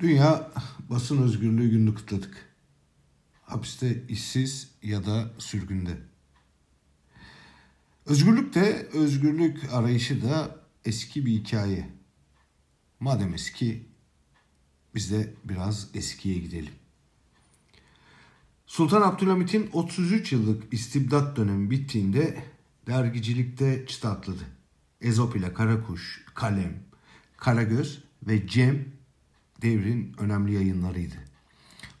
Dünya basın özgürlüğü gününü kutladık. Hapiste işsiz ya da sürgünde. Özgürlük de özgürlük arayışı da eski bir hikaye. Madem eski biz de biraz eskiye gidelim. Sultan Abdülhamit'in 33 yıllık istibdat dönemi bittiğinde dergicilikte çıta atladı. Ezop ile Karakuş, Kalem, Karagöz ve Cem devrin önemli yayınlarıydı.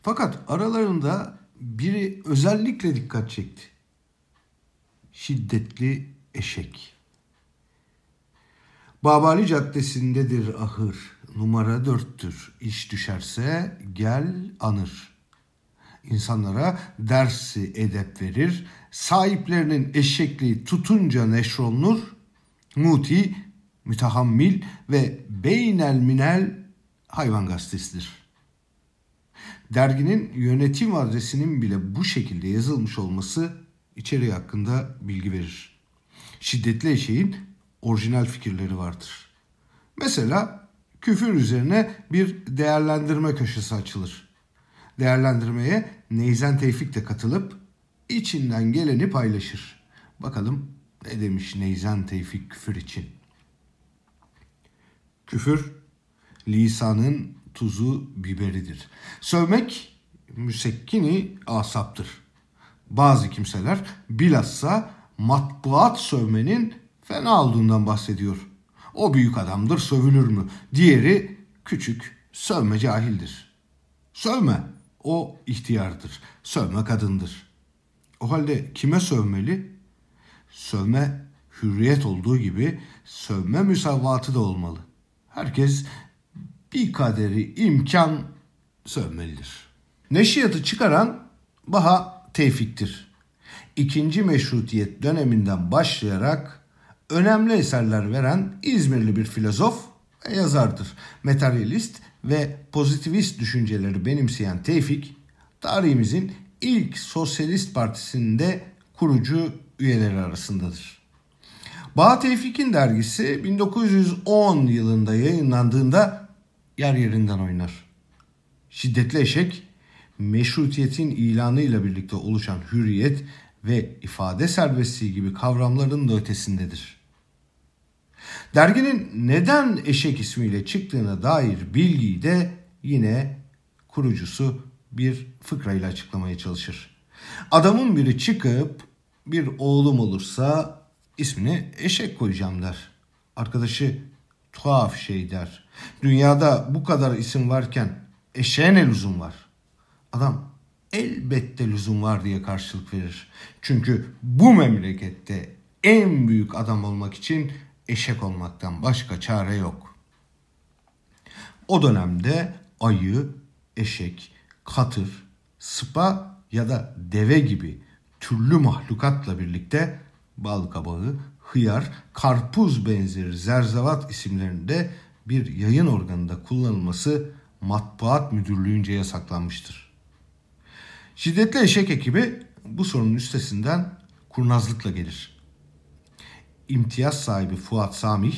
Fakat aralarında biri özellikle dikkat çekti. Şiddetli eşek. Babali Caddesi'ndedir ahır, numara dörttür. İş düşerse gel anır. İnsanlara dersi edep verir, sahiplerinin eşekliği tutunca neşrolunur, muti, mütehammil ve beynel minel hayvan gazetesidir. Derginin yönetim adresinin bile bu şekilde yazılmış olması içeriği hakkında bilgi verir. Şiddetli eşeğin orijinal fikirleri vardır. Mesela küfür üzerine bir değerlendirme köşesi açılır. Değerlendirmeye Neyzen Tevfik de katılıp içinden geleni paylaşır. Bakalım ne demiş Neyzen Tevfik küfür için. Küfür lisanın tuzu biberidir. Sövmek müsekkini asaptır. Bazı kimseler bilhassa matbuat sövmenin fena olduğundan bahsediyor. O büyük adamdır sövülür mü? Diğeri küçük sövme cahildir. Sövme o ihtiyardır. Sövme kadındır. O halde kime sövmeli? Sövme hürriyet olduğu gibi sövme müsavvatı da olmalı. Herkes bir kaderi imkan sövmelidir. Neşriyatı çıkaran Baha Tevfik'tir. İkinci meşrutiyet döneminden başlayarak önemli eserler veren İzmirli bir filozof ve yazardır. Materyalist ve pozitivist düşünceleri benimseyen Tevfik, tarihimizin ilk sosyalist partisinde kurucu üyeleri arasındadır. Baha Tevfik'in dergisi 1910 yılında yayınlandığında yer yerinden oynar. Şiddetli eşek, meşrutiyetin ilanıyla birlikte oluşan hürriyet ve ifade serbestliği gibi kavramların da ötesindedir. Derginin neden eşek ismiyle çıktığına dair bilgiyi de yine kurucusu bir fıkrayla açıklamaya çalışır. Adamın biri çıkıp bir oğlum olursa ismini eşek koyacağım der. Arkadaşı tuhaf şey der. Dünyada bu kadar isim varken eşeğe ne lüzum var? Adam elbette lüzum var diye karşılık verir. Çünkü bu memlekette en büyük adam olmak için eşek olmaktan başka çare yok. O dönemde ayı, eşek, katır, sıpa ya da deve gibi türlü mahlukatla birlikte bal kabağı, hıyar, karpuz benzeri zerzevat isimlerinde bir yayın organında kullanılması matbuat müdürlüğünce yasaklanmıştır. Şiddetli eşek ekibi bu sorunun üstesinden kurnazlıkla gelir. İmtiyaz sahibi Fuat Samih,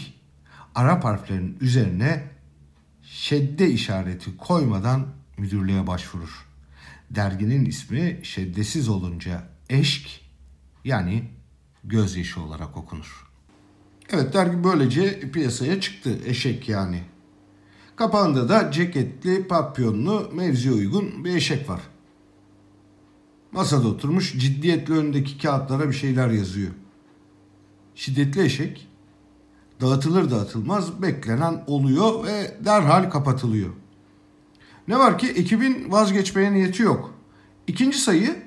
Arap harflerinin üzerine şedde işareti koymadan müdürlüğe başvurur. Derginin ismi şeddesiz olunca eşk yani gözyaşı olarak okunur. Evet dergi böylece piyasaya çıktı eşek yani. Kapağında da ceketli, papyonlu, mevziye uygun bir eşek var. Masada oturmuş ciddiyetle önündeki kağıtlara bir şeyler yazıyor. Şiddetli eşek dağıtılır dağıtılmaz beklenen oluyor ve derhal kapatılıyor. Ne var ki ekibin vazgeçmeye niyeti yok. İkinci sayı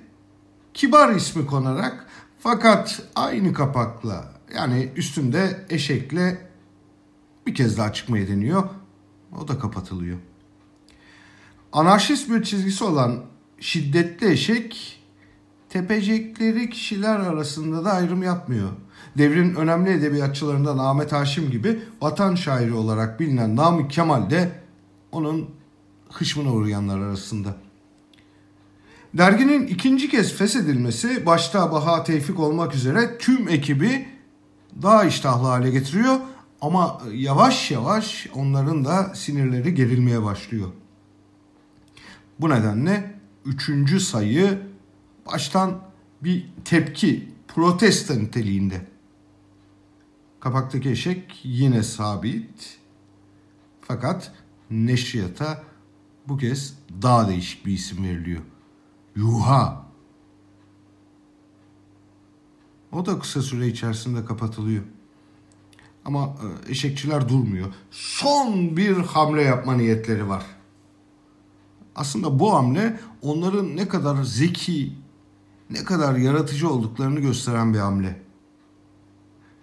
kibar ismi konarak fakat aynı kapakla yani üstünde eşekle bir kez daha çıkmaya deniyor. O da kapatılıyor. Anarşist bir çizgisi olan şiddetli eşek tepecekleri kişiler arasında da ayrım yapmıyor. Devrin önemli edebiyatçılarından Ahmet Haşim gibi vatan şairi olarak bilinen Namık Kemal de onun hışmına uğrayanlar arasında. Derginin ikinci kez feshedilmesi başta Baha Tevfik olmak üzere tüm ekibi daha iştahlı hale getiriyor ama yavaş yavaş onların da sinirleri gerilmeye başlıyor. Bu nedenle üçüncü sayı baştan bir tepki, protesto niteliğinde. Kapaktaki eşek yine sabit. Fakat neşriyata bu kez daha değişik bir isim veriliyor. Yuha. O da kısa süre içerisinde kapatılıyor. Ama e, eşekçiler durmuyor. Son bir hamle yapma niyetleri var. Aslında bu hamle onların ne kadar zeki, ne kadar yaratıcı olduklarını gösteren bir hamle.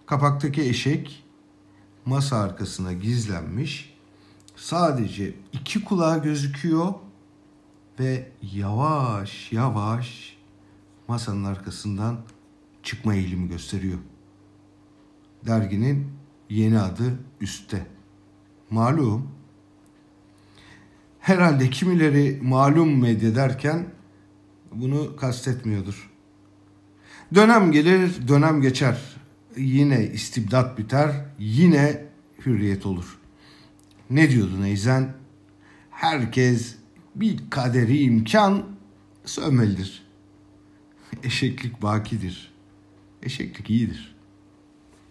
Kapaktaki eşek masa arkasına gizlenmiş. Sadece iki kulağı gözüküyor ve yavaş yavaş masanın arkasından çıkma eğilimi gösteriyor. Derginin yeni adı üstte. Malum. Herhalde kimileri malum medya derken bunu kastetmiyordur. Dönem gelir, dönem geçer. Yine istibdat biter, yine hürriyet olur. Ne diyordu Neyzen? Herkes bir kaderi imkan sövmelidir. Eşeklik bakidir. Eşeklik iyidir.